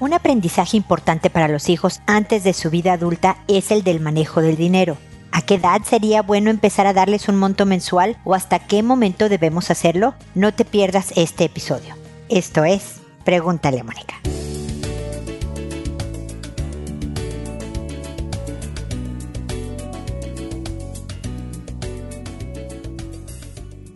Un aprendizaje importante para los hijos antes de su vida adulta es el del manejo del dinero. ¿A qué edad sería bueno empezar a darles un monto mensual o hasta qué momento debemos hacerlo? No te pierdas este episodio. Esto es, pregúntale a Mónica.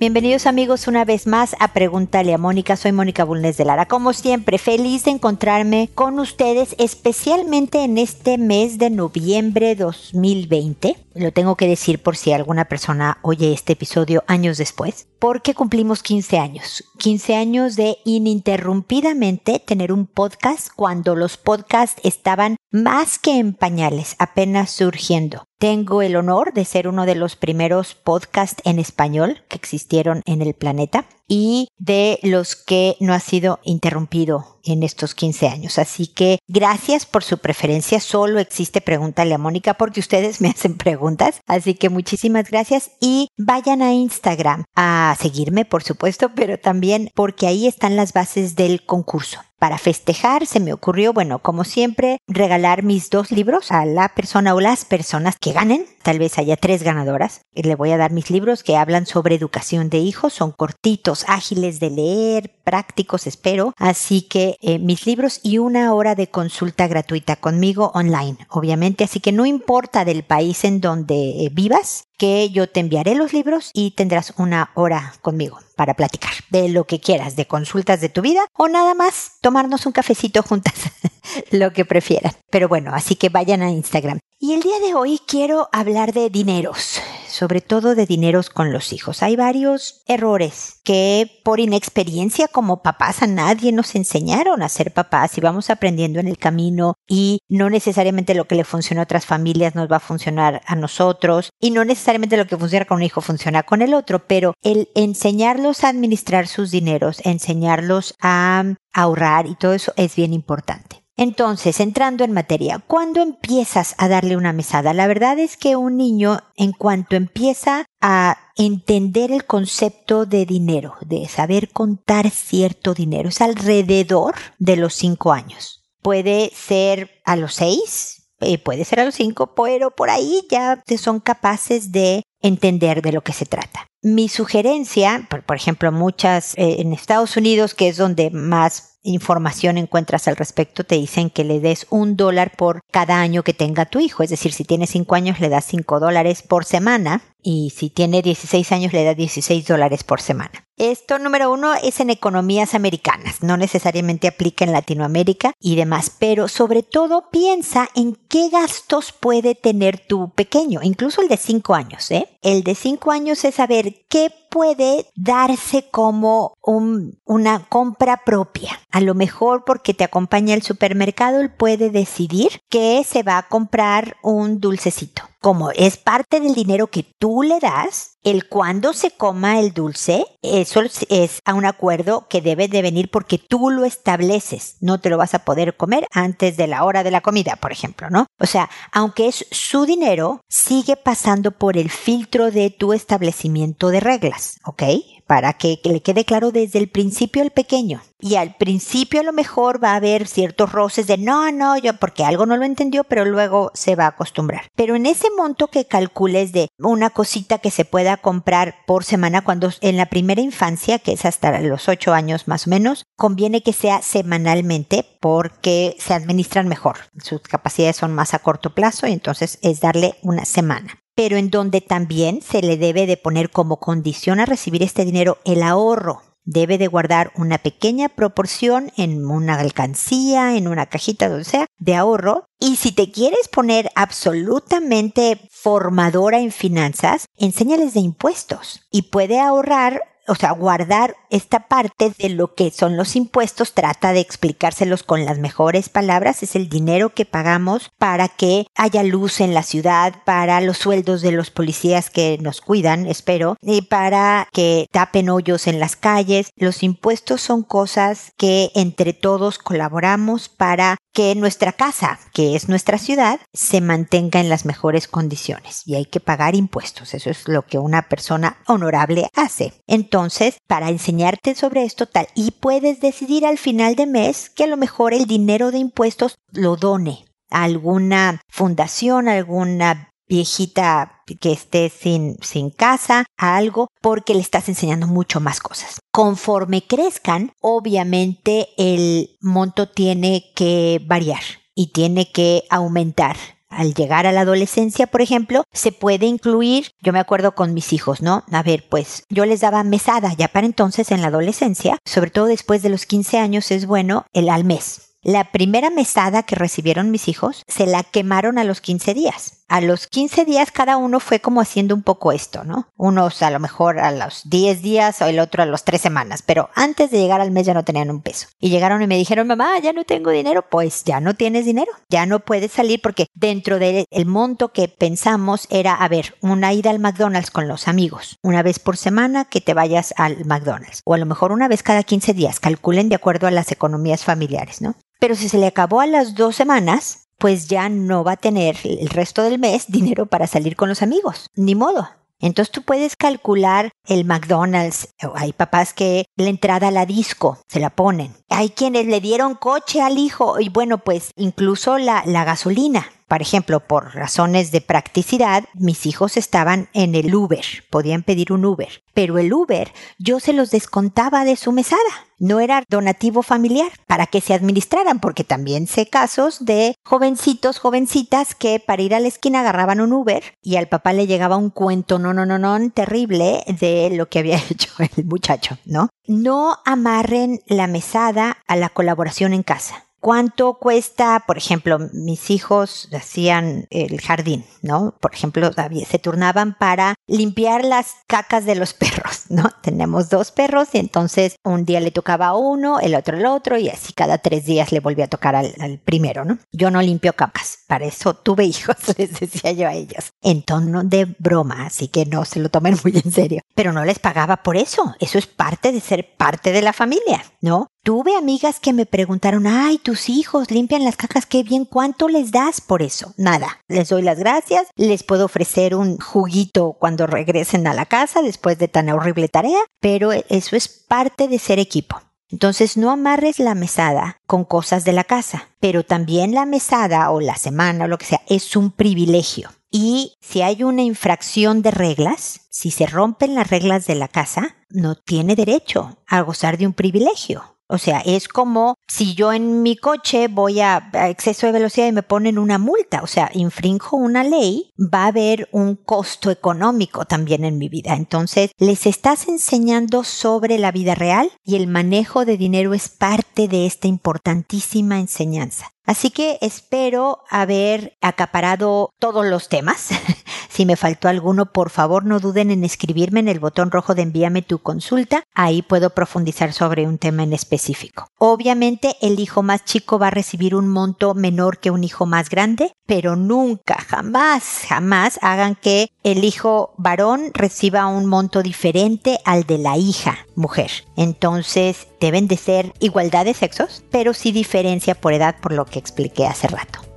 Bienvenidos amigos una vez más a Pregúntale a Mónica. Soy Mónica Bulnes de Lara. Como siempre, feliz de encontrarme con ustedes, especialmente en este mes de noviembre 2020. Lo tengo que decir por si alguna persona oye este episodio años después, porque cumplimos 15 años. 15 años de ininterrumpidamente tener un podcast cuando los podcasts estaban más que en pañales, apenas surgiendo. Tengo el honor de ser uno de los primeros podcasts en español que existieron en el planeta y de los que no ha sido interrumpido en estos 15 años. Así que gracias por su preferencia. Solo existe Pregúntale a Mónica porque ustedes me hacen preguntas. Así que muchísimas gracias y vayan a Instagram a seguirme, por supuesto, pero también porque ahí están las bases del concurso. Para festejar se me ocurrió, bueno, como siempre, regalar mis dos libros a la persona o las personas que ganen. Tal vez haya tres ganadoras. Le voy a dar mis libros que hablan sobre educación de hijos. Son cortitos, ágiles de leer, prácticos, espero. Así que eh, mis libros y una hora de consulta gratuita conmigo online, obviamente. Así que no importa del país en donde eh, vivas, que yo te enviaré los libros y tendrás una hora conmigo para platicar de lo que quieras, de consultas de tu vida o nada más tomarnos un cafecito juntas, lo que prefieran. Pero bueno, así que vayan a Instagram. Y el día de hoy quiero hablar de dineros sobre todo de dineros con los hijos. Hay varios errores que por inexperiencia como papás a nadie nos enseñaron a ser papás y vamos aprendiendo en el camino y no necesariamente lo que le funciona a otras familias nos va a funcionar a nosotros y no necesariamente lo que funciona con un hijo funciona con el otro, pero el enseñarlos a administrar sus dineros, enseñarlos a ahorrar y todo eso es bien importante. Entonces, entrando en materia, ¿cuándo empiezas a darle una mesada? La verdad es que un niño, en cuanto empieza a entender el concepto de dinero, de saber contar cierto dinero, es alrededor de los cinco años. Puede ser a los seis, eh, puede ser a los cinco, pero por ahí ya son capaces de entender de lo que se trata. Mi sugerencia, por, ejemplo, muchas eh, en Estados Unidos, que es donde más información encuentras al respecto, te dicen que le des un dólar por cada año que tenga tu hijo. Es decir, si tiene cinco años, le das cinco dólares por semana y si tiene 16 años, le das 16 dólares por semana. Esto número uno es en economías americanas, no necesariamente aplica en Latinoamérica y demás, pero sobre todo piensa en qué gastos puede tener tu pequeño, incluso el de cinco años. ¿eh? El de cinco años es saber qué puede darse como una compra propia. A lo mejor porque te acompaña al supermercado, él puede decidir que se va a comprar un dulcecito como es parte del dinero que tú le das, el cuando se coma el dulce, eso es a un acuerdo que debe de venir porque tú lo estableces. No te lo vas a poder comer antes de la hora de la comida, por ejemplo, ¿no? O sea, aunque es su dinero, sigue pasando por el filtro de tu establecimiento de reglas, ¿ok? Para que le quede claro desde el principio al pequeño. Y al principio a lo mejor va a haber ciertos roces de no, no, yo porque algo no lo entendió, pero luego se va a acostumbrar. Pero en ese monto que calcules de una cosita que se pueda comprar por semana cuando en la primera infancia, que es hasta los ocho años más o menos, conviene que sea semanalmente porque se administran mejor. Sus capacidades son más a corto plazo y entonces es darle una semana pero en donde también se le debe de poner como condición a recibir este dinero el ahorro debe de guardar una pequeña proporción en una alcancía, en una cajita, donde sea, de ahorro. Y si te quieres poner absolutamente formadora en finanzas, enséñales de impuestos y puede ahorrar o sea, guardar esta parte de lo que son los impuestos, trata de explicárselos con las mejores palabras, es el dinero que pagamos para que haya luz en la ciudad, para los sueldos de los policías que nos cuidan, espero, y para que tapen hoyos en las calles. Los impuestos son cosas que entre todos colaboramos para que nuestra casa, que es nuestra ciudad, se mantenga en las mejores condiciones y hay que pagar impuestos. Eso es lo que una persona honorable hace. Entonces, para enseñarte sobre esto tal, y puedes decidir al final de mes que a lo mejor el dinero de impuestos lo done a alguna fundación, alguna viejita que esté sin, sin casa, a algo, porque le estás enseñando mucho más cosas. Conforme crezcan, obviamente el monto tiene que variar y tiene que aumentar al llegar a la adolescencia, por ejemplo, se puede incluir, yo me acuerdo con mis hijos, ¿no? A ver, pues yo les daba mesada ya para entonces en la adolescencia, sobre todo después de los 15 años es bueno el al mes. La primera mesada que recibieron mis hijos se la quemaron a los 15 días. A los 15 días cada uno fue como haciendo un poco esto, ¿no? Unos a lo mejor a los 10 días o el otro a los 3 semanas, pero antes de llegar al mes ya no tenían un peso. Y llegaron y me dijeron, mamá, ya no tengo dinero. Pues ya no tienes dinero, ya no puedes salir porque dentro del monto que pensamos era, a ver, una ida al McDonald's con los amigos, una vez por semana que te vayas al McDonald's, o a lo mejor una vez cada 15 días, calculen de acuerdo a las economías familiares, ¿no? Pero si se le acabó a las dos semanas, pues ya no va a tener el resto del mes dinero para salir con los amigos. Ni modo. Entonces tú puedes calcular el McDonald's. Hay papás que la entrada a la disco se la ponen. Hay quienes le dieron coche al hijo y bueno, pues incluso la, la gasolina. Por ejemplo, por razones de practicidad, mis hijos estaban en el Uber, podían pedir un Uber, pero el Uber yo se los descontaba de su mesada. No era donativo familiar para que se administraran, porque también sé casos de jovencitos, jovencitas que para ir a la esquina agarraban un Uber y al papá le llegaba un cuento no, no, no, no, terrible de lo que había hecho el muchacho, ¿no? No amarren la mesada a la colaboración en casa cuánto cuesta, por ejemplo, mis hijos hacían el jardín, ¿no? Por ejemplo, se turnaban para limpiar las cacas de los perros, ¿no? Tenemos dos perros y entonces un día le tocaba a uno, el otro el otro y así cada tres días le volvía a tocar al, al primero, ¿no? Yo no limpio cacas, para eso tuve hijos, les decía yo a ellos, en tono de broma, así que no se lo tomen muy en serio. Pero no les pagaba por eso, eso es parte de ser parte de la familia, ¿no? Tuve amigas que me preguntaron, ay, tus hijos limpian las cacas, qué bien, ¿cuánto les das por eso? Nada, les doy las gracias, les puedo ofrecer un juguito cuando regresen a la casa después de tan horrible tarea, pero eso es parte de ser equipo. Entonces no amarres la mesada con cosas de la casa, pero también la mesada o la semana o lo que sea es un privilegio. Y si hay una infracción de reglas, si se rompen las reglas de la casa, no tiene derecho a gozar de un privilegio. O sea, es como si yo en mi coche voy a, exceso de velocidad y me ponen una multa. O sea, infrinjo una ley, va a haber un costo económico también en mi vida. Entonces, les estás enseñando sobre la vida real y el manejo de dinero es parte de esta importantísima enseñanza. Así que espero haber acaparado todos los temas. si me faltó alguno, por favor no duden en escribirme en el botón rojo de envíame tu consulta. Ahí puedo profundizar sobre un tema en específico. Obviamente el hijo más chico va a recibir un monto menor que un hijo más grande, pero nunca, jamás, jamás hagan que el hijo varón reciba un monto diferente al de la hija mujer. Entonces deben de ser igualdad de sexos, pero sí diferencia por edad por lo que expliqué hace rato.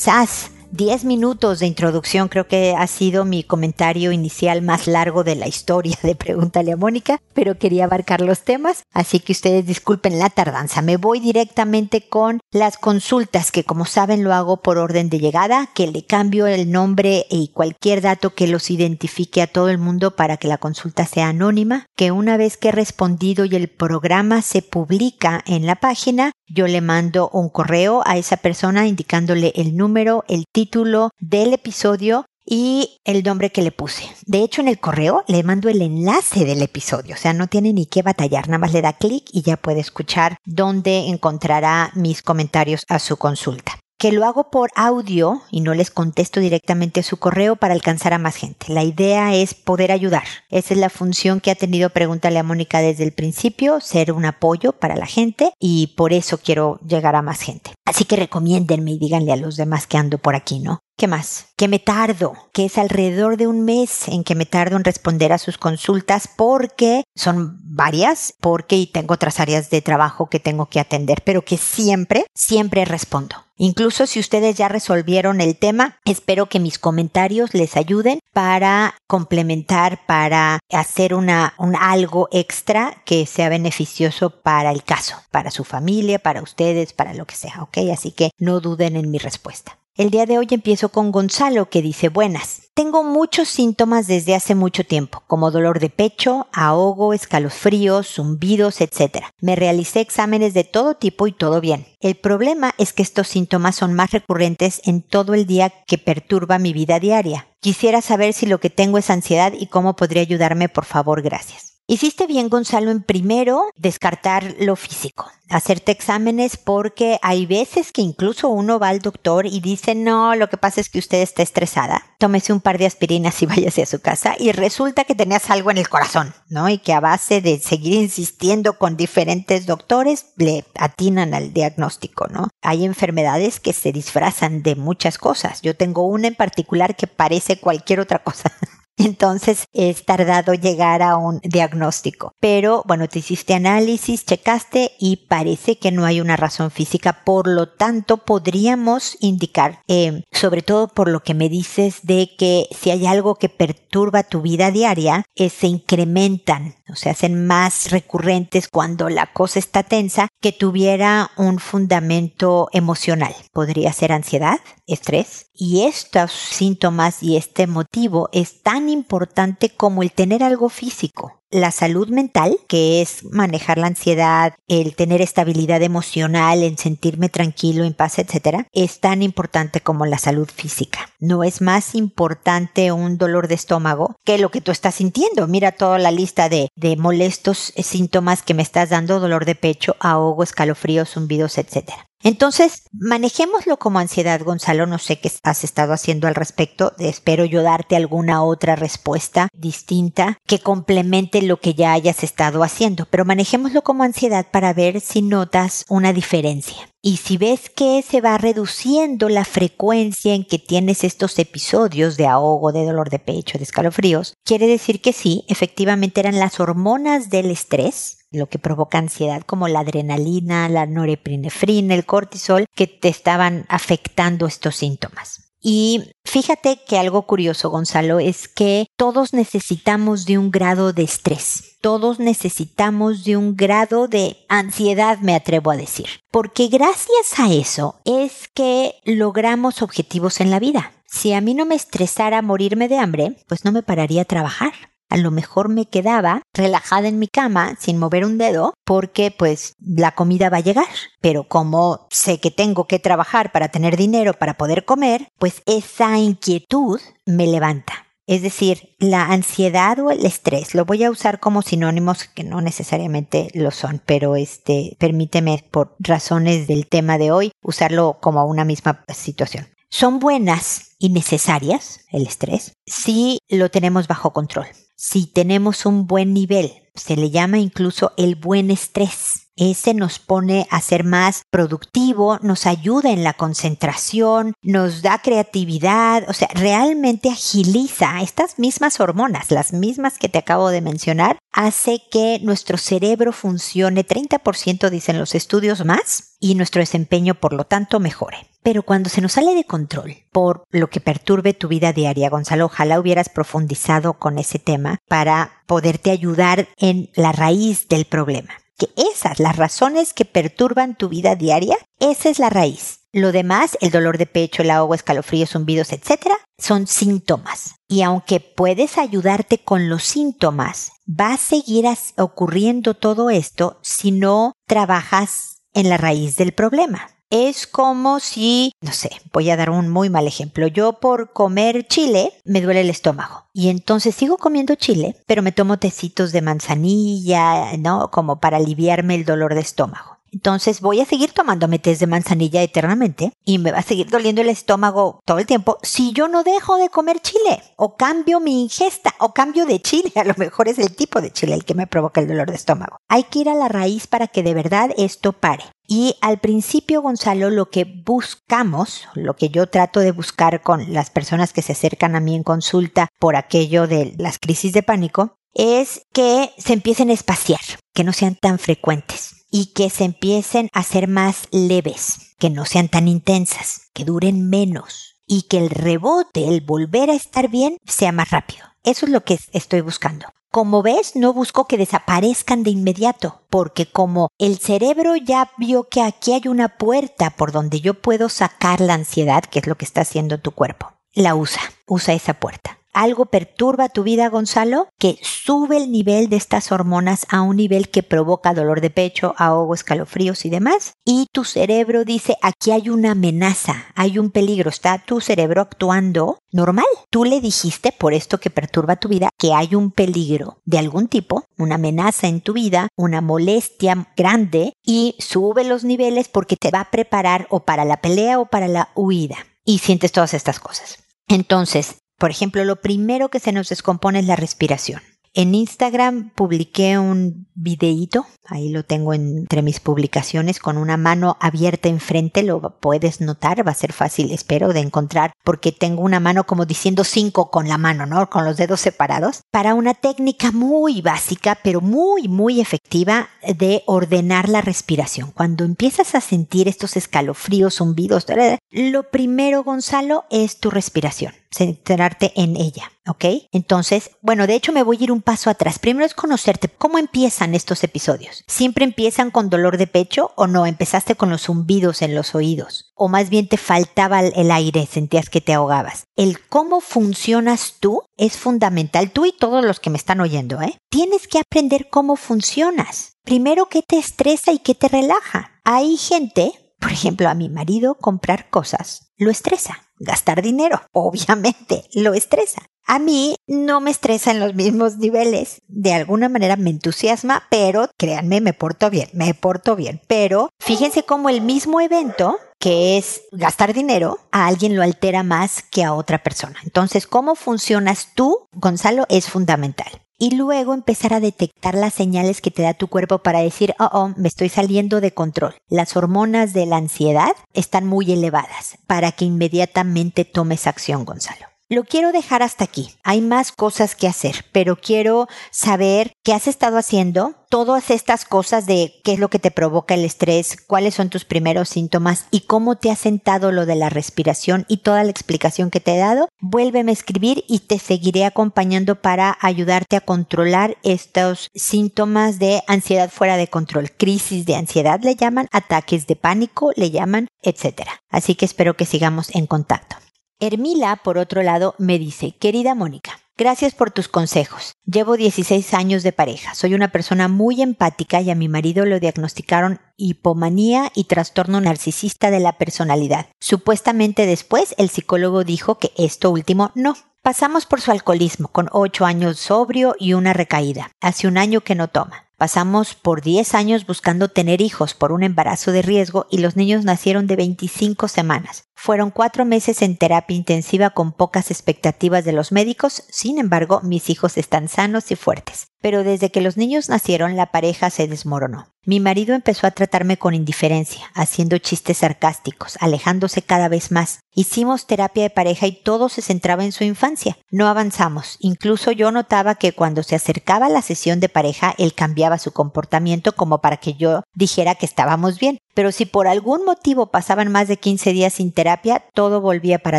SAS 10 minutos de introducción creo que ha sido mi comentario inicial más largo de la historia de Pregúntale a Mónica, pero quería abarcar los temas, así que ustedes disculpen la tardanza. Me voy directamente con las consultas, que como saben lo hago por orden de llegada, que le cambio el nombre y cualquier dato que los identifique a todo el mundo para que la consulta sea anónima, que una vez que he respondido y el programa se publica en la página, yo le mando un correo a esa persona indicándole el número, el título del episodio y el nombre que le puse. De hecho, en el correo le mando el enlace del episodio, o sea, no tiene ni que batallar, nada más le da clic y ya puede escuchar dónde encontrará mis comentarios a su consulta. Que lo hago por audio y no les contesto directamente su correo para alcanzar a más gente. La idea es poder ayudar. Esa es la función que ha tenido Pregúntale a Mónica desde el principio, ser un apoyo para la gente y por eso quiero llegar a más gente. Así que recomiéndenme y díganle a los demás que ando por aquí, ¿no? ¿Qué más? Que me tardo, que es alrededor de un mes en que me tardo en responder a sus consultas porque son varias, porque tengo otras áreas de trabajo que tengo que atender, pero que siempre, siempre respondo. Incluso si ustedes ya resolvieron el tema, espero que mis comentarios les ayuden para complementar, para hacer una, un algo extra que sea beneficioso para el caso, para su familia, para ustedes, para lo que sea, ¿ok? Así que no duden en mi respuesta. El día de hoy empiezo con Gonzalo que dice buenas. Tengo muchos síntomas desde hace mucho tiempo, como dolor de pecho, ahogo, escalofríos, zumbidos, etc. Me realicé exámenes de todo tipo y todo bien. El problema es que estos síntomas son más recurrentes en todo el día que perturba mi vida diaria. Quisiera saber si lo que tengo es ansiedad y cómo podría ayudarme, por favor, gracias. Hiciste bien, Gonzalo, en primero descartar lo físico, hacerte exámenes porque hay veces que incluso uno va al doctor y dice, no, lo que pasa es que usted está estresada, tómese un par de aspirinas y váyase a su casa y resulta que tenías algo en el corazón, ¿no? Y que a base de seguir insistiendo con diferentes doctores le atinan al diagnóstico, ¿no? Hay enfermedades que se disfrazan de muchas cosas. Yo tengo una en particular que parece cualquier otra cosa. Entonces es tardado llegar a un diagnóstico. Pero bueno, te hiciste análisis, checaste y parece que no hay una razón física. Por lo tanto, podríamos indicar, eh, sobre todo por lo que me dices de que si hay algo que perturba tu vida diaria, eh, se incrementan se hacen más recurrentes cuando la cosa está tensa, que tuviera un fundamento emocional. Podría ser ansiedad, estrés, y estos síntomas y este motivo es tan importante como el tener algo físico la salud mental, que es manejar la ansiedad, el tener estabilidad emocional, en sentirme tranquilo, en paz, etcétera, es tan importante como la salud física. No es más importante un dolor de estómago que lo que tú estás sintiendo. Mira toda la lista de, molestos síntomas que me estás dando, dolor de pecho, ahogo, escalofríos, zumbidos, etcétera. Entonces, manejémoslo como ansiedad, Gonzalo. No sé qué has estado haciendo al respecto. Espero yo darte alguna otra respuesta distinta que complemente lo que ya hayas estado haciendo. Pero manejémoslo como ansiedad para ver si notas una diferencia. Y si ves que se va reduciendo la frecuencia en que tienes estos episodios de ahogo, de dolor de pecho, de escalofríos, quiere decir que sí, efectivamente eran las hormonas del estrés lo que provoca ansiedad, como la adrenalina, la norepinefrina, el cortisol, que te estaban afectando estos síntomas. Y fíjate que algo curioso, Gonzalo, es que todos necesitamos de un grado de estrés. Todos necesitamos de un grado de ansiedad, me atrevo a decir. Porque gracias a eso es que logramos objetivos en la vida. Si a mí no me estresara morirme de hambre, pues no me pararía a trabajar a lo mejor me quedaba relajada en mi cama sin mover un dedo porque pues la comida va a llegar. Pero como sé que tengo que trabajar para tener dinero para poder comer, pues esa inquietud me levanta. Es decir, la ansiedad o el estrés, lo voy a usar como sinónimos que no necesariamente lo son, pero este, permíteme por razones del tema de hoy usarlo como una misma situación. Son buenas y necesarias, el estrés, si lo tenemos bajo control si tenemos un buen nivel. Se le llama incluso el buen estrés. Ese nos pone a ser más productivo, nos ayuda en la concentración, nos da creatividad, o sea, realmente agiliza estas mismas hormonas, las mismas que te acabo de mencionar, hace que nuestro cerebro funcione 30%, dicen los estudios más, y nuestro desempeño, por lo tanto, mejore. Pero cuando se nos sale de control por lo que perturbe tu vida diaria, Gonzalo, ojalá hubieras profundizado con ese tema para poderte ayudar en la raíz del problema. Que esas, las razones que perturban tu vida diaria, esa es la raíz. Lo demás, el dolor de pecho, el ahogo, escalofríos, zumbidos, etcétera, son síntomas. Y aunque puedes ayudarte con los síntomas, va a seguir ocurriendo todo esto si no trabajas en la raíz del problema es como si, no sé, voy a dar un muy mal ejemplo. Yo por comer chile me duele el estómago. Y entonces sigo comiendo chile, pero me tomo tecitos de manzanilla, ¿no? Como para aliviarme el dolor de estómago. Entonces voy a seguir tomándome test de manzanilla eternamente y me va a seguir doliendo el estómago todo el tiempo si yo no dejo de comer chile o cambio mi ingesta o cambio de chile. A lo mejor es el tipo de chile el que me provoca el dolor de estómago. Hay que ir a la raíz para que de verdad esto pare. Y al principio, Gonzalo, lo que buscamos, lo que yo trato de buscar con las personas que se acercan a mí en consulta por aquello de las crisis de pánico, es que se empiecen a espaciar, que no sean tan frecuentes y que se empiecen a ser más leves, que no sean tan intensas, que duren menos y que el rebote, el volver a estar bien, sea más rápido. Eso es lo que estoy buscando. Como ves, no busco que desaparezcan de inmediato, porque como el cerebro ya vio que aquí hay una puerta por donde yo puedo sacar la ansiedad, que es lo que está haciendo tu cuerpo, la usa, usa esa puerta algo perturba tu vida, Gonzalo, que sube el nivel de estas hormonas a un nivel que provoca dolor de pecho, ahogo, escalofríos y demás. Y tu cerebro dice, aquí hay una amenaza, hay un peligro, está tu cerebro actuando normal. Tú le dijiste, por esto que perturba tu vida, que hay un peligro de algún tipo, una amenaza en tu vida, una molestia grande y sube los niveles porque te va a preparar o para la pelea o para la huida. Y sientes todas estas cosas. Entonces, por ejemplo, lo primero que se nos descompone es la respiración. En Instagram publiqué un videíto, ahí lo tengo entre mis publicaciones, con una mano abierta enfrente, lo puedes notar, va a ser fácil, espero, de encontrar, porque tengo una mano como diciendo cinco con la mano, ¿no? Con los dedos separados, para una técnica muy básica, pero muy, muy efectiva de ordenar la respiración. Cuando empiezas a sentir estos escalofríos, zumbidos, lo primero, Gonzalo, es tu respiración centrarte en ella, ¿ok? Entonces, bueno, de hecho me voy a ir un paso atrás. Primero es conocerte. ¿Cómo empiezan estos episodios? ¿Siempre empiezan con dolor de pecho o no? ¿Empezaste con los zumbidos en los oídos? ¿O más bien te faltaba el aire, sentías que te ahogabas? El cómo funcionas tú es fundamental. Tú y todos los que me están oyendo, ¿eh? Tienes que aprender cómo funcionas. Primero, ¿qué te estresa y qué te relaja? Hay gente, por ejemplo, a mi marido comprar cosas lo estresa gastar dinero. Obviamente lo estresa. A mí no me estresa en los mismos niveles. De alguna manera me entusiasma, pero créanme, me porto bien, me porto bien. Pero fíjense cómo el mismo evento que es gastar dinero, a alguien lo altera más que a otra persona. Entonces, cómo funcionas tú, Gonzalo, es fundamental y luego empezar a detectar las señales que te da tu cuerpo para decir, oh, oh, me estoy saliendo de control. Las hormonas de la ansiedad están muy elevadas para que inmediatamente tomes acción, Gonzalo. Lo quiero dejar hasta aquí. Hay más cosas que hacer, pero quiero saber qué has estado haciendo, todas estas cosas de qué es lo que te provoca el estrés, cuáles son tus primeros síntomas y cómo te ha sentado lo de la respiración y toda la explicación que te he dado. Vuélveme a escribir y te seguiré acompañando para ayudarte a controlar estos síntomas de ansiedad fuera de control. Crisis de ansiedad le llaman, ataques de pánico le llaman, etc. Así que espero que sigamos en contacto. Hermila, por otro lado, me dice, querida Mónica, Gracias por tus consejos. Llevo 16 años de pareja. Soy una persona muy empática y a mi marido lo diagnosticaron hipomanía y trastorno narcisista de la personalidad. Supuestamente después el psicólogo dijo que esto último no. Pasamos por su alcoholismo, con 8 años sobrio y una recaída. Hace un año que no toma. Pasamos por 10 años buscando tener hijos por un embarazo de riesgo y los niños nacieron de 25 semanas. Fueron cuatro meses en terapia intensiva con pocas expectativas de los médicos, sin embargo mis hijos están sanos y fuertes. Pero desde que los niños nacieron la pareja se desmoronó. Mi marido empezó a tratarme con indiferencia, haciendo chistes sarcásticos, alejándose cada vez más. Hicimos terapia de pareja y todo se centraba en su infancia. No avanzamos. Incluso yo notaba que cuando se acercaba la sesión de pareja, él cambiaba su comportamiento como para que yo dijera que estábamos bien. Pero si por algún motivo pasaban más de 15 días sin terapia, todo volvía para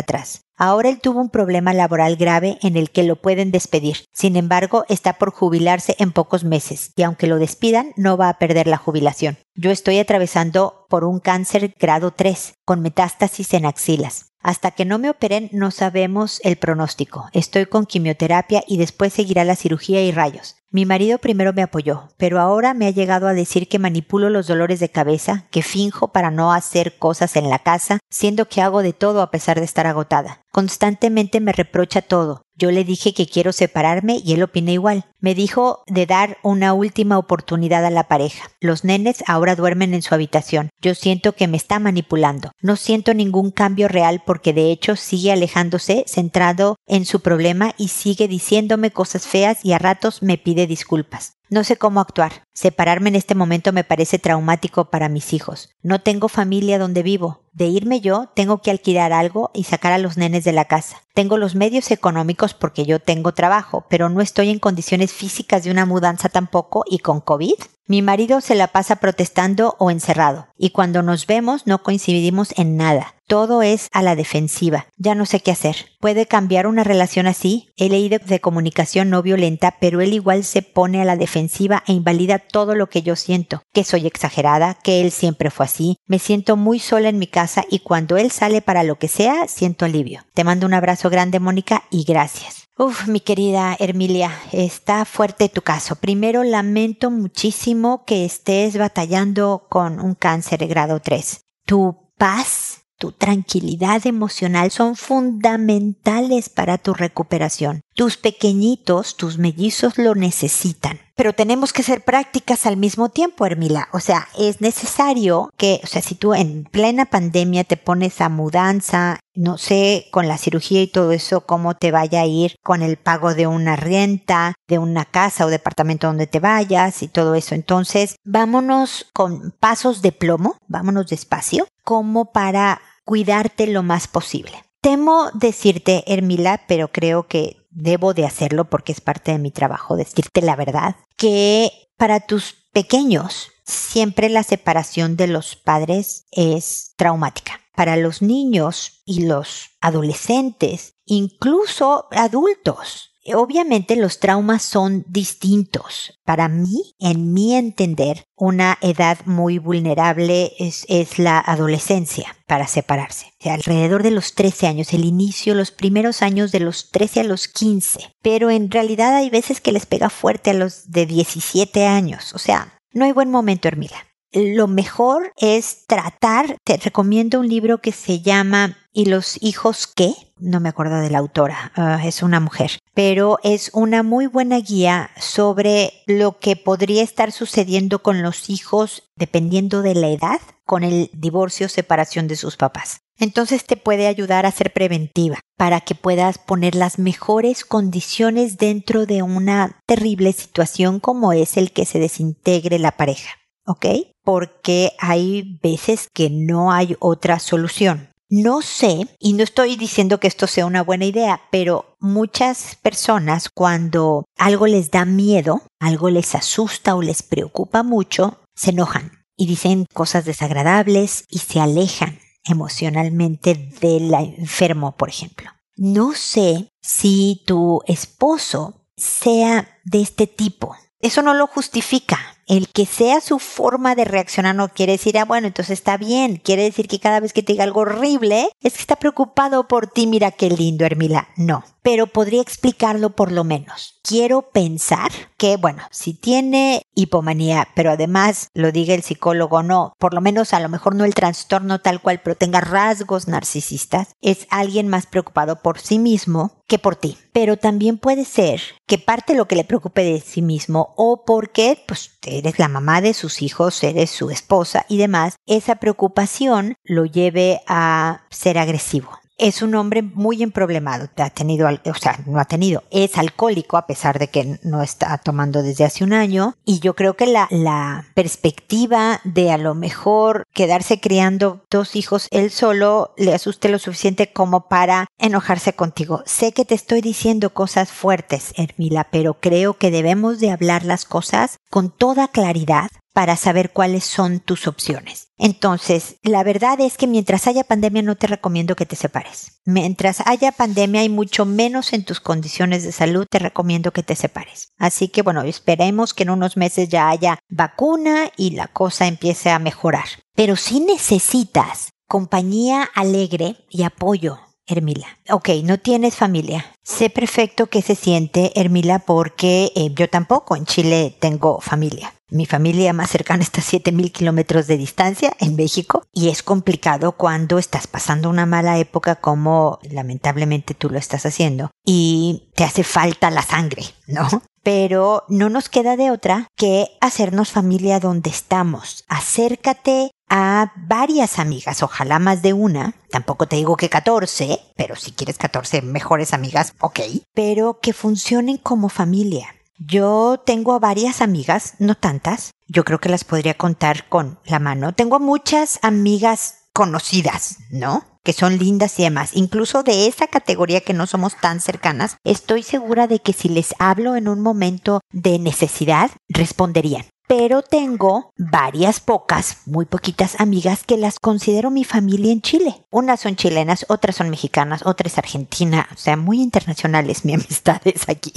atrás. Ahora él tuvo un problema laboral grave en el que lo pueden despedir. Sin embargo, está por jubilarse en pocos meses y aunque lo despidan, no va a perder la jubilación. Yo estoy atravesando por un cáncer grado 3 con metástasis en axilas. Hasta que no me operen no sabemos el pronóstico. Estoy con quimioterapia y después seguirá la cirugía y rayos. Mi marido primero me apoyó, pero ahora me ha llegado a decir que manipulo los dolores de cabeza, que finjo para no hacer cosas en la casa, siendo que hago de todo a pesar de estar agotada. Constantemente me reprocha todo. Yo le dije que quiero separarme y él opina igual. Me dijo de dar una última oportunidad a la pareja. Los nenes ahora duermen en su habitación. Yo siento que me está manipulando. No siento ningún cambio real porque de hecho sigue alejándose, centrado en su problema y sigue diciéndome cosas feas y a ratos me pide disculpas. No sé cómo actuar. Separarme en este momento me parece traumático para mis hijos. No tengo familia donde vivo. De irme yo, tengo que alquilar algo y sacar a los nenes de la casa. Tengo los medios económicos porque yo tengo trabajo, pero no estoy en condiciones físicas de una mudanza tampoco y con COVID. Mi marido se la pasa protestando o encerrado, y cuando nos vemos no coincidimos en nada. Todo es a la defensiva. Ya no sé qué hacer. ¿Puede cambiar una relación así? He leído de comunicación no violenta, pero él igual se pone a la defensiva e invalida todo lo que yo siento. Que soy exagerada, que él siempre fue así. Me siento muy sola en mi casa y cuando él sale para lo que sea, siento alivio. Te mando un abrazo grande, Mónica, y gracias. Uf, mi querida Hermilia, está fuerte tu caso. Primero, lamento muchísimo que estés batallando con un cáncer grado 3. Tu paz tu tranquilidad emocional son fundamentales para tu recuperación. Tus pequeñitos, tus mellizos lo necesitan. Pero tenemos que ser prácticas al mismo tiempo, Hermila. O sea, es necesario que, o sea, si tú en plena pandemia te pones a mudanza, no sé, con la cirugía y todo eso, cómo te vaya a ir con el pago de una renta, de una casa o departamento donde te vayas y todo eso. Entonces, vámonos con pasos de plomo, vámonos despacio, como para cuidarte lo más posible. Temo decirte, Hermila, pero creo que debo de hacerlo porque es parte de mi trabajo, decirte la verdad, que para tus pequeños siempre la separación de los padres es traumática. Para los niños y los adolescentes, incluso adultos, Obviamente los traumas son distintos. Para mí, en mi entender, una edad muy vulnerable es, la adolescencia para separarse. alrededor de los 13 años, el inicio, los primeros años de los 13 a los 15. Pero en realidad hay veces que les pega fuerte a los de 17 años. O sea, no hay buen momento, Hermila. Lo mejor es tratar, te recomiendo un libro que se llama ¿Y los hijos qué? No me acuerdo de la autora, ah, es una mujer, pero es una muy buena guía sobre lo que podría estar sucediendo con los hijos dependiendo de la edad con el divorcio o separación de sus papás. Entonces te puede ayudar a ser preventiva para que puedas poner las mejores condiciones dentro de una terrible situación como es el que se desintegre la pareja. ¿Ok? Porque hay veces que no hay otra solución. No sé, y no estoy diciendo que esto sea una buena idea, pero muchas personas cuando algo les da miedo, algo les asusta o les preocupa mucho, se enojan y dicen cosas desagradables y se alejan emocionalmente del enfermo, por ejemplo. No sé si tu esposo sea de este tipo. Eso no lo justifica, el que sea su forma de reaccionar no quiere decir, ah, bueno, entonces está bien. Quiere decir que cada vez que te diga algo horrible, es que está preocupado por ti. Mira qué lindo, Hermila. No, pero podría explicarlo por lo menos. Quiero pensar que, bueno, si tiene hipomanía, pero además lo diga el psicólogo, no, por lo menos a lo mejor no el trastorno tal cual, pero tenga rasgos narcisistas, es alguien más preocupado por sí mismo que por ti. Pero también puede ser que parte lo que le preocupe de sí mismo o porque, pues, eres la mamá de sus hijos, eres su esposa y demás, esa preocupación lo lleve a ser agresivo es un hombre muy emproblemado. Ha tenido, o sea, no ha tenido, es alcohólico a pesar de que no está tomando desde hace un año. Y yo creo que la, la perspectiva de a lo mejor quedarse criando dos hijos él solo le asuste lo suficiente como para enojarse contigo. Sé que te estoy diciendo cosas fuertes, Hermila, pero creo que debemos de hablar las cosas con toda claridad para saber cuáles son tus opciones. Entonces, la verdad es que mientras haya pandemia no te recomiendo que te separes. Mientras haya pandemia y mucho menos en tus condiciones de salud, te recomiendo que te separes. Así que bueno, esperemos que en unos meses ya haya vacuna y la cosa empiece a mejorar. Pero si necesitas compañía alegre y apoyo Hermila. Ok, no tienes familia. Sé perfecto que se siente, Hermila, porque eh, yo tampoco en Chile tengo familia. Mi familia más cercana está a 7000 kilómetros de distancia en México y es complicado cuando estás pasando una mala época como lamentablemente tú lo estás haciendo y te hace falta la sangre, ¿no? Pero no nos queda de otra que hacernos familia donde estamos. Acércate a varias amigas, ojalá más de una, tampoco te digo que 14, pero si quieres 14 mejores amigas, ok, pero que funcionen como familia. Yo tengo varias amigas, no tantas, yo creo que las podría contar con la mano. Tengo muchas amigas conocidas, ¿no? que son lindas y demás, incluso de esa categoría que no somos tan cercanas, estoy segura de que si les hablo en un momento de necesidad, responderían pero tengo varias pocas, muy poquitas amigas que las considero mi familia en Chile. Unas son chilenas, otras son mexicanas, otras argentinas, o sea, muy internacionales mis amistades aquí,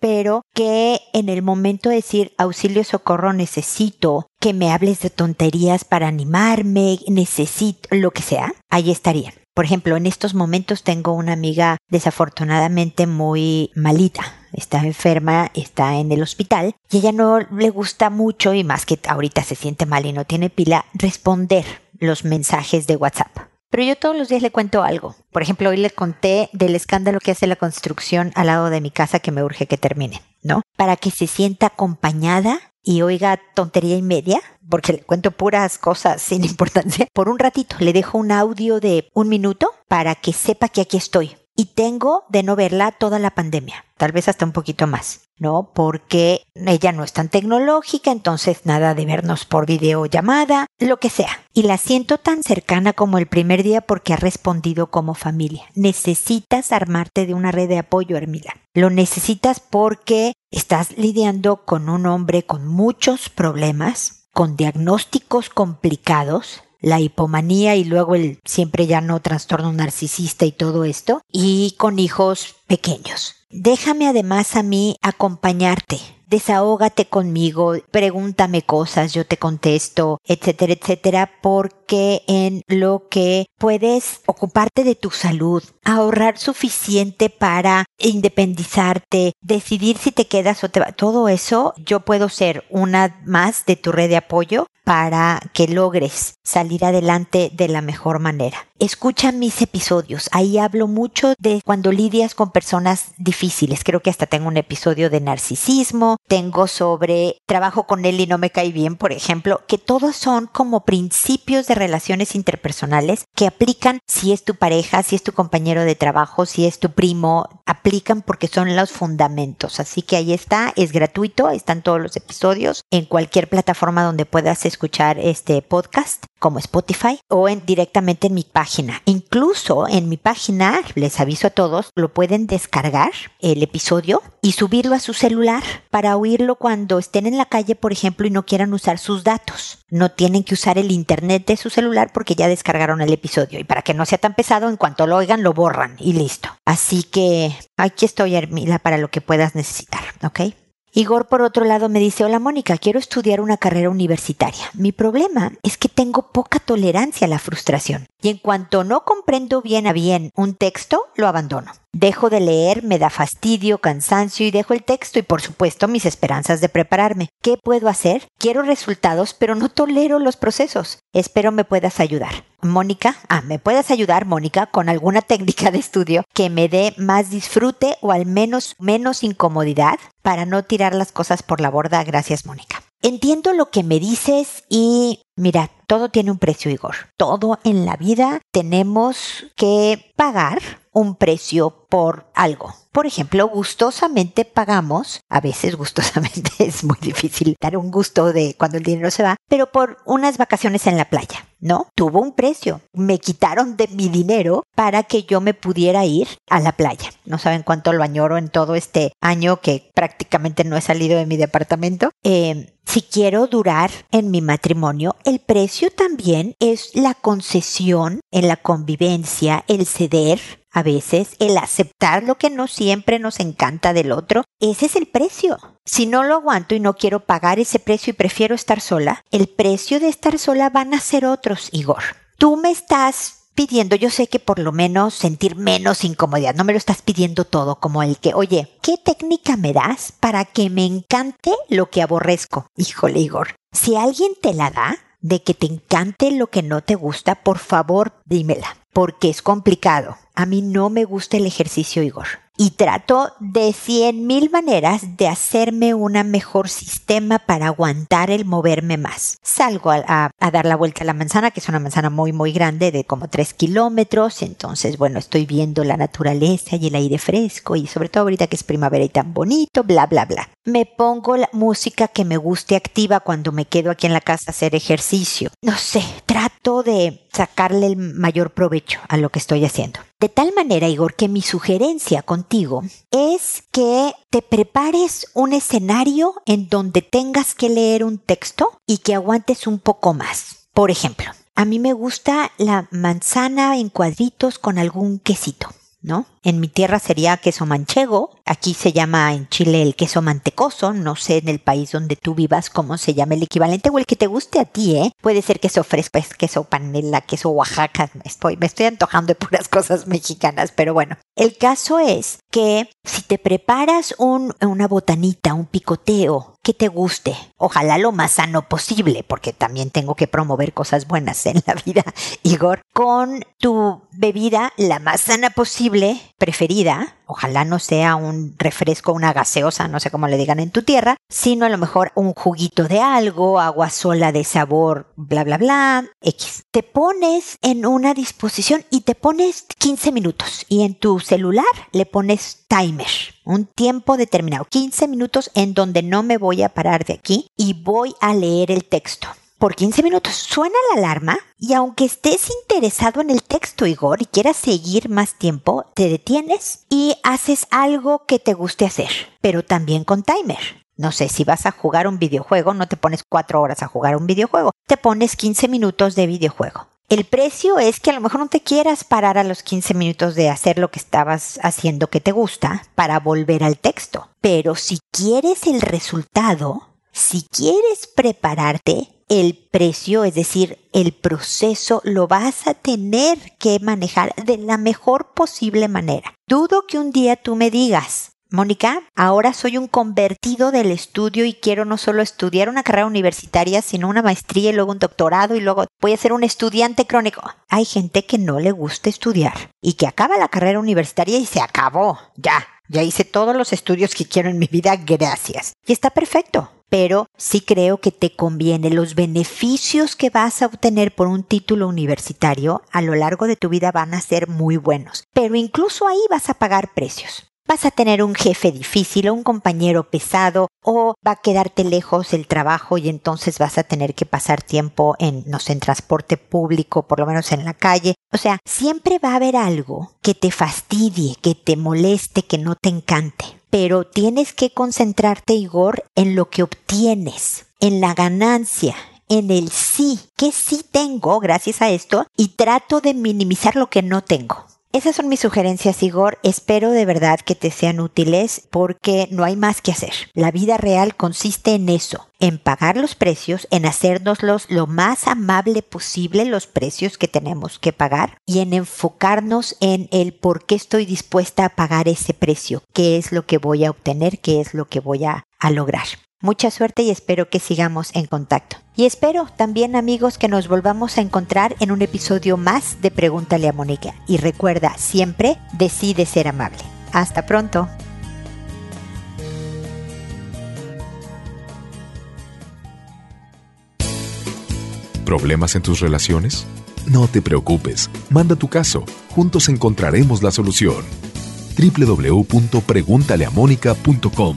pero que en el momento de decir auxilio, socorro, necesito que me hables de tonterías para animarme, necesito lo que sea, ahí estarían. Por ejemplo, en estos momentos tengo una amiga desafortunadamente muy malita. Está enferma, está en el hospital y ella no le gusta mucho y más que ahorita se siente mal y no tiene pila, responder los mensajes de WhatsApp. Pero yo todos los días le cuento algo. Por ejemplo, hoy le conté del escándalo que hace la construcción al lado de mi casa que me urge que termine, ¿no? Para que se sienta acompañada y oiga tontería y media, porque le cuento puras cosas sin importancia, por un ratito le dejo un audio de un minuto para que sepa que aquí estoy. Y tengo de no verla toda la pandemia, tal vez hasta un poquito más, ¿no? Porque ella no es tan tecnológica, entonces nada de vernos por videollamada, lo que sea. Y la siento tan cercana como el primer día porque ha respondido como familia. Necesitas armarte de una red de apoyo, Hermila. Lo necesitas porque estás lidiando con un hombre con muchos problemas, con diagnósticos complicados, la hipomanía y luego el siempre ya no trastorno narcisista y todo esto, y con hijos pequeños. Déjame además a mí acompañarte desahógate conmigo, pregúntame cosas, yo te contesto, etcétera, etcétera, porque en lo que puedes ocuparte de tu salud, ahorrar suficiente para independizarte, decidir si te quedas o te va, todo eso, yo puedo ser una más de tu red de apoyo para que logres salir adelante de la mejor manera. Escucha mis episodios, ahí hablo mucho de cuando lidias con personas difíciles, creo que hasta tengo un episodio de narcisismo, tengo sobre trabajo con él y no me cae bien, por ejemplo, que todos son como principios de relaciones interpersonales que aplican si es tu pareja, si es tu compañero de trabajo, si es tu primo, aplican porque son los fundamentos. Así que ahí está, es gratuito, están todos los episodios en cualquier plataforma donde puedas escuchar este podcast como Spotify o en, directamente en mi página. Incluso en mi página, les aviso a todos, lo pueden descargar el episodio y subirlo a su celular para oírlo cuando estén en la calle, por ejemplo, y no quieran usar sus datos. No tienen que usar el internet de su celular porque ya descargaron el episodio. Y para que no sea tan pesado, en cuanto lo oigan, lo borran y listo. Así que aquí estoy, Hermila, para lo que puedas necesitar, ¿ok? Igor, por otro lado, me dice, hola Mónica, quiero estudiar una carrera universitaria. Mi problema es que tengo poca tolerancia a la frustración y en cuanto no comprendo bien a bien un texto, lo abandono. Dejo de leer, me da fastidio, cansancio y dejo el texto y por supuesto mis esperanzas de prepararme. ¿Qué puedo hacer? Quiero resultados, pero no tolero los procesos. Espero me puedas ayudar. Mónica, ah, me puedas ayudar, Mónica, con alguna técnica de estudio que me dé más disfrute o al menos menos incomodidad para no tirar las cosas por la borda. Gracias, Mónica. Entiendo lo que me dices y mira, todo tiene un precio, Igor. Todo en la vida tenemos que pagar un precio por algo. Por ejemplo, gustosamente pagamos, a veces gustosamente es muy difícil dar un gusto de cuando el dinero se va, pero por unas vacaciones en la playa, ¿no? Tuvo un precio. Me quitaron de mi dinero para que yo me pudiera ir a la playa. No saben cuánto lo añoro en todo este año que prácticamente no he salido de mi departamento. Eh, si quiero durar en mi matrimonio, el precio también es la concesión en la convivencia, el ceder, a veces el aceptar lo que no siempre nos encanta del otro, ese es el precio. Si no lo aguanto y no quiero pagar ese precio y prefiero estar sola, el precio de estar sola van a ser otros, Igor. Tú me estás pidiendo, yo sé que por lo menos sentir menos incomodidad, no me lo estás pidiendo todo como el que, oye, ¿qué técnica me das para que me encante lo que aborrezco? Híjole, Igor, si alguien te la da, de que te encante lo que no te gusta, por favor, dímela, porque es complicado. A mí no me gusta el ejercicio, Igor y trato de cien mil maneras de hacerme un mejor sistema para aguantar el moverme más. Salgo a, dar la vuelta a la manzana, que es una manzana muy muy grande de como tres kilómetros, entonces bueno, estoy viendo la naturaleza y el aire fresco y sobre todo ahorita que es primavera y tan bonito, bla bla bla. Me pongo la música que me guste activa cuando me quedo aquí en la casa a hacer ejercicio. No sé, de sacarle el mayor provecho a lo que estoy haciendo. De tal manera, Igor, que mi sugerencia contigo es que te prepares un escenario en donde tengas que leer un texto y que aguantes un poco más. Por ejemplo, a mí me gusta la manzana en cuadritos con algún quesito. ¿No? En mi tierra sería queso manchego, aquí se llama en Chile el queso mantecoso, no sé en el país donde tú vivas cómo se llama el equivalente o el que te guste a ti, ¿eh? Puede ser queso fresco, es queso panela, queso Oaxaca, me estoy, me estoy antojando de puras cosas mexicanas, pero bueno, el caso es que si te preparas un, una botanita, un picoteo que te guste, ojalá lo más sano posible, porque también tengo que promover cosas buenas en la vida, Igor, con tu bebida la más sana posible, preferida, ojalá no sea un refresco, una gaseosa, no sé cómo le digan en tu tierra, sino a lo mejor un juguito de algo, agua sola de sabor, bla, bla, bla, X. Te pones en una disposición y te pones 15 minutos y en tu celular le pones timer, un tiempo determinado, 15 minutos en donde no me voy a parar de aquí y voy a leer el texto por 15 minutos. Suena la alarma y aunque estés interesado en el texto, Igor, y quieras seguir más tiempo, te detienes y haces algo que te guste hacer, pero también con timer. No sé, si vas a jugar un videojuego, no te pones cuatro horas a jugar un videojuego, te pones 15 minutos de videojuego. El precio es que a lo mejor no te quieras parar a los 15 minutos de hacer lo que estabas haciendo que te gusta para volver al texto. Pero si quieres el resultado, si quieres prepararte, el precio, es decir, el proceso, lo vas a tener que manejar de la mejor posible manera. Dudo que un día tú me digas, Mónica, ahora soy un convertido del estudio y quiero no solo estudiar una carrera universitaria, sino una maestría y luego un doctorado y luego voy a ser un estudiante crónico. Hay gente que no le gusta estudiar y que acaba la carrera universitaria y se acabó. Ya, ya hice todos los estudios que quiero en mi vida, gracias. Y está perfecto pero sí creo que te conviene. Los beneficios que vas a obtener por un título universitario a lo largo de tu vida van a ser muy buenos, pero incluso ahí vas a pagar precios. Vas a tener un jefe difícil o un compañero pesado o va a quedarte lejos el trabajo y entonces vas a tener que pasar tiempo en, no sé, en transporte público, por lo menos en la calle. O sea, siempre va a haber algo que te fastidie, que te moleste, que no te encante pero tienes que concentrarte, Igor, en lo que obtienes, en la ganancia, en el sí, que sí tengo gracias a esto, y trato de minimizar lo que no tengo. Esas son mis sugerencias, Igor. Espero de verdad que te sean útiles porque no hay más que hacer. La vida real consiste en eso, en pagar los precios, en hacernoslos lo más amable posible los precios que tenemos que pagar y en enfocarnos en el por qué estoy dispuesta a pagar ese precio, qué es lo que voy a obtener, qué es lo que voy a, a lograr. Mucha suerte y espero que sigamos en contacto. Y espero también amigos que nos volvamos a encontrar en un episodio más de Pregúntale a Mónica. Y recuerda, siempre decide ser amable. Hasta pronto. ¿Problemas en tus relaciones? No te preocupes, manda tu caso, juntos encontraremos la solución. www.preguntaleamónica.com